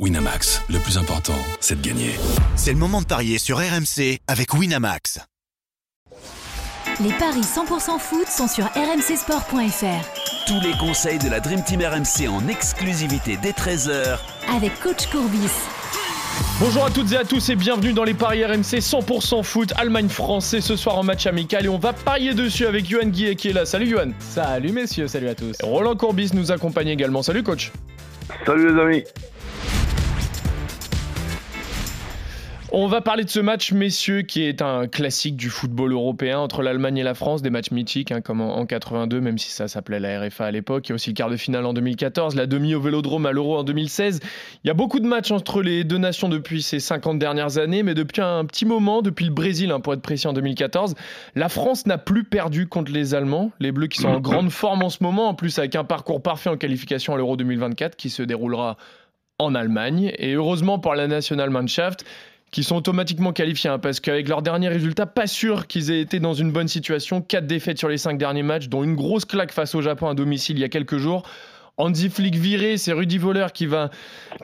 Winamax, le plus important, c'est de gagner. C'est le moment de parier sur RMC avec Winamax. Les paris 100% foot sont sur rmcsport.fr. Tous les conseils de la Dream Team RMC en exclusivité dès 13h Avec coach Courbis. Bonjour à toutes et à tous et bienvenue dans les paris RMC 100% foot Allemagne-France. ce soir en match amical et on va parier dessus avec Johan Guillet qui est là. Salut Johan. Salut messieurs, salut à tous. Roland Courbis nous accompagne également. Salut coach. Salut les amis. On va parler de ce match, messieurs, qui est un classique du football européen entre l'Allemagne et la France, des matchs mythiques, hein, comme en, 82, même si ça s'appelait la RFA à l'époque. Il y a aussi le quart de finale en 2014, la demi au Vélodrome à l'Euro en 2016. Il y a beaucoup de matchs entre les deux nations depuis ces 50 dernières années, mais depuis un petit moment, depuis le Brésil, hein, pour être précis, en 2014, la France n'a plus perdu contre les Allemands. Les Bleus qui sont en grande forme en ce moment, en plus avec un parcours parfait en qualification à l'Euro 2024 qui se déroulera en Allemagne. Et heureusement pour la Nationalmannschaft, qui sont automatiquement qualifiés, hein, parce qu'avec leurs derniers résultats, pas sûr qu'ils aient été dans une bonne situation. Quatre défaites sur les cinq derniers matchs, dont une grosse claque face au Japon à domicile il y a quelques jours. Andy Flick viré, c'est Rudy Voller qui, va,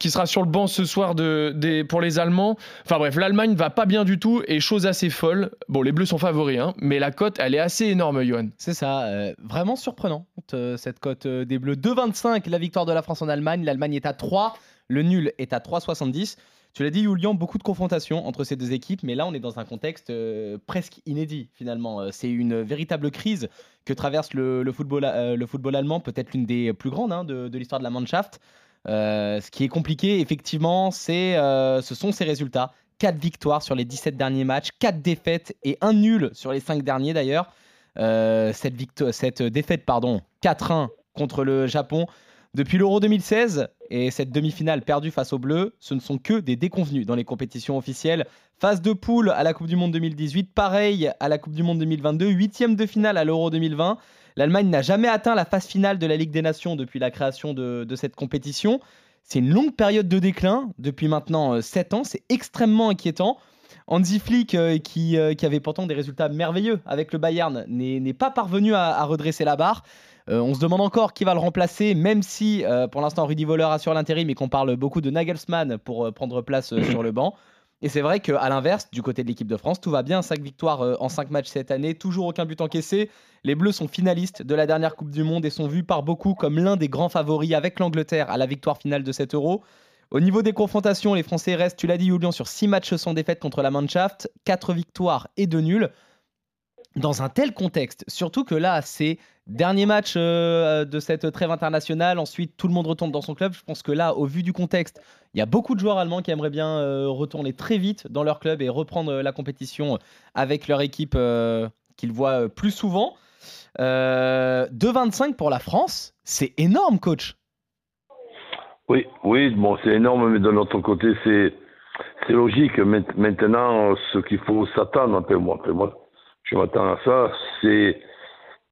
qui sera sur le banc ce soir de, pour les Allemands. Enfin bref, l'Allemagne va pas bien du tout et chose assez folle. Bon, les Bleus sont favoris, hein, mais la cote, elle est assez énorme, Johan. C'est ça, euh, vraiment surprenant euh, cette cote euh, des Bleus. 2,25 la victoire de la France en Allemagne. L'Allemagne est à 3, le nul est à 3,70. Tu l'as dit, Julian, beaucoup de confrontations entre ces deux équipes, mais là, on est dans un contexte euh, presque inédit, finalement. Euh, c'est une véritable crise que traverse le, football, euh, le football allemand, peut-être l'une des plus grandes hein, de, l'histoire de la Mannschaft. ce qui est compliqué, effectivement, c'est, ce sont ces résultats. 4 victoires sur les 17 derniers matchs, 4 défaites et un nul sur les 5 derniers d'ailleurs. cette défaite, pardon, 4-1 contre le Japon, depuis l'Euro 2016 et cette demi-finale perdue face aux Bleus, ce ne sont que des déconvenus dans les compétitions officielles. Phase de poule à la Coupe du Monde 2018, pareil à la Coupe du Monde 2022, huitième de finale à l'Euro 2020. L'Allemagne n'a jamais atteint la phase finale de la Ligue des Nations depuis la création de, cette compétition. C'est une longue période de déclin depuis maintenant 7 euh, ans, c'est extrêmement inquiétant. Andy Flick, euh, qui, euh, qui, avait pourtant des résultats merveilleux avec le Bayern, n'est pas parvenu à redresser la barre. Euh, on se demande encore qui va le remplacer, même si pour l'instant Rudy Voller assure l'intérim et qu'on parle beaucoup de Nagelsmann pour prendre place sur le banc. Et c'est vrai qu'à l'inverse, du côté de l'équipe de France, tout va bien. 5 victoires en 5 matchs cette année, toujours aucun but encaissé. Les Bleus sont finalistes de la dernière Coupe du Monde et sont vus par beaucoup comme l'un des grands favoris avec l'Angleterre à la victoire finale de cet Euro. Au niveau des confrontations, les Français restent, tu l'as dit, Julian, sur 6 matchs sans défaite contre la Mannschaft, 4 victoires et 2 nuls dans un tel contexte, surtout que là, c'est dernier match euh, de cette trêve internationale, ensuite tout le monde retourne dans son club. Je pense que là, au vu du contexte, il y a beaucoup de joueurs allemands qui aimeraient bien euh, retourner très vite dans leur club et reprendre la compétition avec leur équipe euh, qu'ils voient plus souvent. 2,25 pour la France, c'est énorme, coach. Oui, oui, bon, c'est énorme, mais de notre côté, c'est c'est logique. Maintenant, ce qu'il faut s'attendre, un peu moi, moi je m'attends à ça. C'est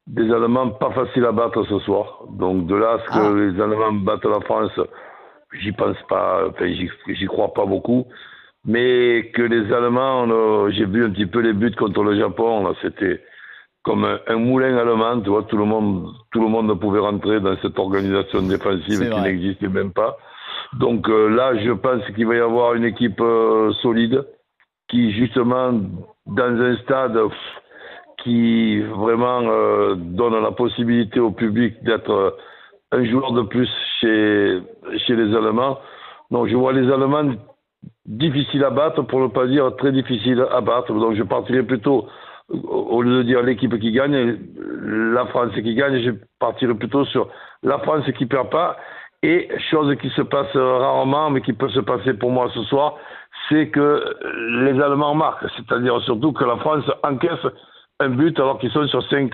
des Allemands pas faciles à battre ce soir. Donc de là à ce que ah. les Allemands battent la France, j'y pense pas, enfin j'y crois pas beaucoup. Mais que les Allemands, j'ai vu un petit peu les buts contre le Japon, c'était comme un, moulin allemand, tu vois, tout le monde, tout le monde pouvait rentrer dans cette organisation défensive qui n'existait même pas. Donc euh, là, je pense qu'il va y avoir une équipe euh, solide qui justement dans un stade qui vraiment euh, donne la possibilité au public d'être un joueur de plus chez, chez les Allemands. Donc je vois les Allemands difficiles à battre, pour ne pas dire très difficiles à battre. Donc je partirai plutôt, au lieu de dire l'équipe qui gagne, la France qui gagne, je partirai plutôt sur la France qui perd pas. Et chose qui se passe rarement, mais qui peut se passer pour moi ce soir, c'est que les Allemands marquent. C'est-à-dire surtout que la France encaisse un but alors qu'ils sont sur 5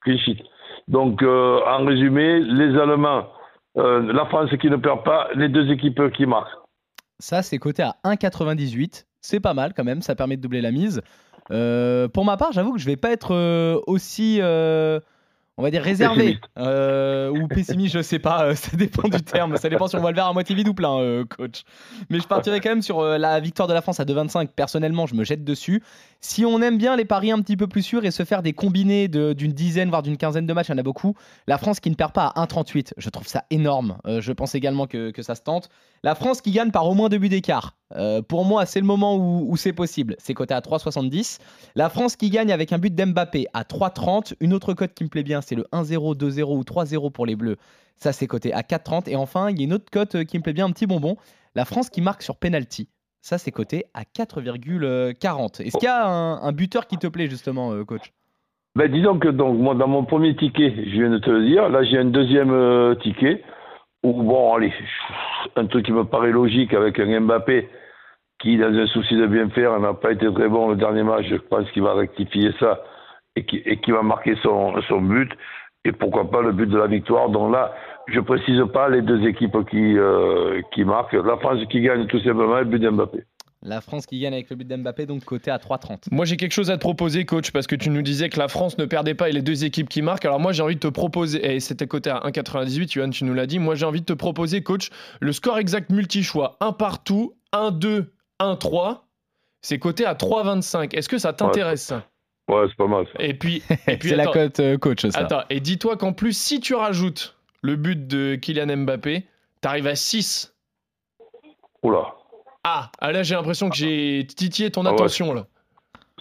clichés. Donc, euh, en résumé, les Allemands, euh, la France qui ne perd pas, les deux équipes qui marquent. Ça, c'est coté à 1,98. C'est pas mal quand même, ça permet de doubler la mise. Euh, pour ma part, j'avoue que je vais pas être aussi, on va dire réservé euh, ou pessimiste, je sais pas, euh, ça dépend du terme, ça dépend si on voit le verre à moitié vide ou plein, euh, coach. Mais je partirais quand même sur la victoire de la France à 2,25. Personnellement, je me jette dessus. Si on aime bien les paris un petit peu plus sûrs et se faire des combinés de- d'une dizaine voire d'une quinzaine de matchs, il y en a beaucoup. La France qui ne perd pas à 1,38, je trouve ça énorme. Je pense également que, que ça se tente. La France qui gagne par au moins deux buts d'écart. Pour moi, c'est le moment où, où c'est possible. C'est coté à 3,70. La France qui gagne avec un but d'Mbappé à 3,30. Une autre cote qui me plaît bien, c'est le 1-0, 2-0 ou 3-0 pour les Bleus. Ça, c'est coté à 4,30. Et enfin, il y a une autre cote euh, qui me plaît bien, un petit bonbon. La France qui marque sur penalty. Ça, c'est coté à 4,40. Est-ce qu'il y a un, buteur qui te plaît, justement, euh, coach? Ben, disons que donc, dans mon premier ticket, je viens de te le dire, là, j'ai un deuxième euh, ticket où, bon, allez, un truc qui me paraît logique avec un Mbappé qui, dans un souci de bien faire, n'a pas été très bon le dernier match. Je pense qu'il va rectifier ça et qui, et qui va marquer son, son but. Et pourquoi pas le but de la victoire. Donc là, je précise pas les deux équipes qui, euh, qui marquent. La France qui gagne tout simplement le but d'Mbappé. La France qui gagne avec le but d'Mbappé, donc coté à 3,30. Moi, j'ai quelque chose à te proposer, coach, parce que tu nous disais que la France ne perdait pas et les deux équipes qui marquent. Alors, moi, j'ai envie de te proposer, et c'était coté à 1,98, Johan, tu nous l'as dit. Moi, j'ai envie de te proposer, coach, le score exact multi-choix, un partout, 1-2, 1-3. C'est coté à 3,25. Est-ce que ça t'intéresse, Ouais, c'est pas mal. Ça. Et puis, et puis C'est la cote euh, coach, ça. attends, et dis-toi qu'en plus, si tu rajoutes le but de Kylian Mbappé, t'arrives à 6. Oula, Ah, ah, là, j'ai l'impression que j'ai titillé ton Ah ouais. attention, là.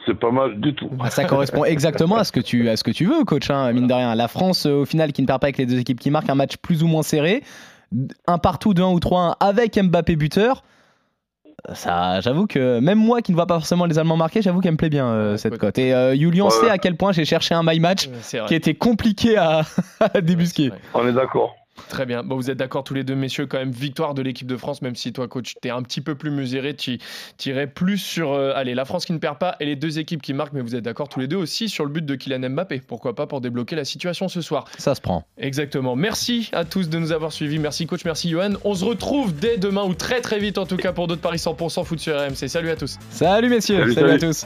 c'est pas mal du tout. Ah, Ça correspond exactement à ce que tu, à ce que tu veux, coach, hein, mine de rien. La France, euh, au final, qui ne perd pas avec les deux équipes qui marquent un match plus ou moins serré, un partout, 2-1 ou 3-1 avec Mbappé buteur. Ça, j'avoue que même moi qui ne vois pas forcément les Allemands marquer, j'avoue qu'elle me plaît bien euh, Ouais, cette cote. Et euh, Julian Ouais. sait à quel point j'ai cherché un my match qui était compliqué à, à débusquer. Ouais. On est d'accord. Très bien. Bon, vous êtes d'accord tous les deux, messieurs, quand même, victoire de l'équipe de France, même si toi, coach, t'es un petit peu plus mesuré, tu irais plus sur, euh, allez, la France qui ne perd pas et les deux équipes qui marquent, mais vous êtes d'accord tous les deux aussi sur le but de Kylian Mbappé. Pourquoi pas pour débloquer la situation ce soir. Ça se prend. Exactement. Merci à tous de nous avoir suivis. Merci, coach. Merci, Johan. On se retrouve dès demain ou très très vite, en tout cas, pour d'autres paris 100% foot sur RMC. Salut à tous. Salut messieurs, Salut, salut à tous.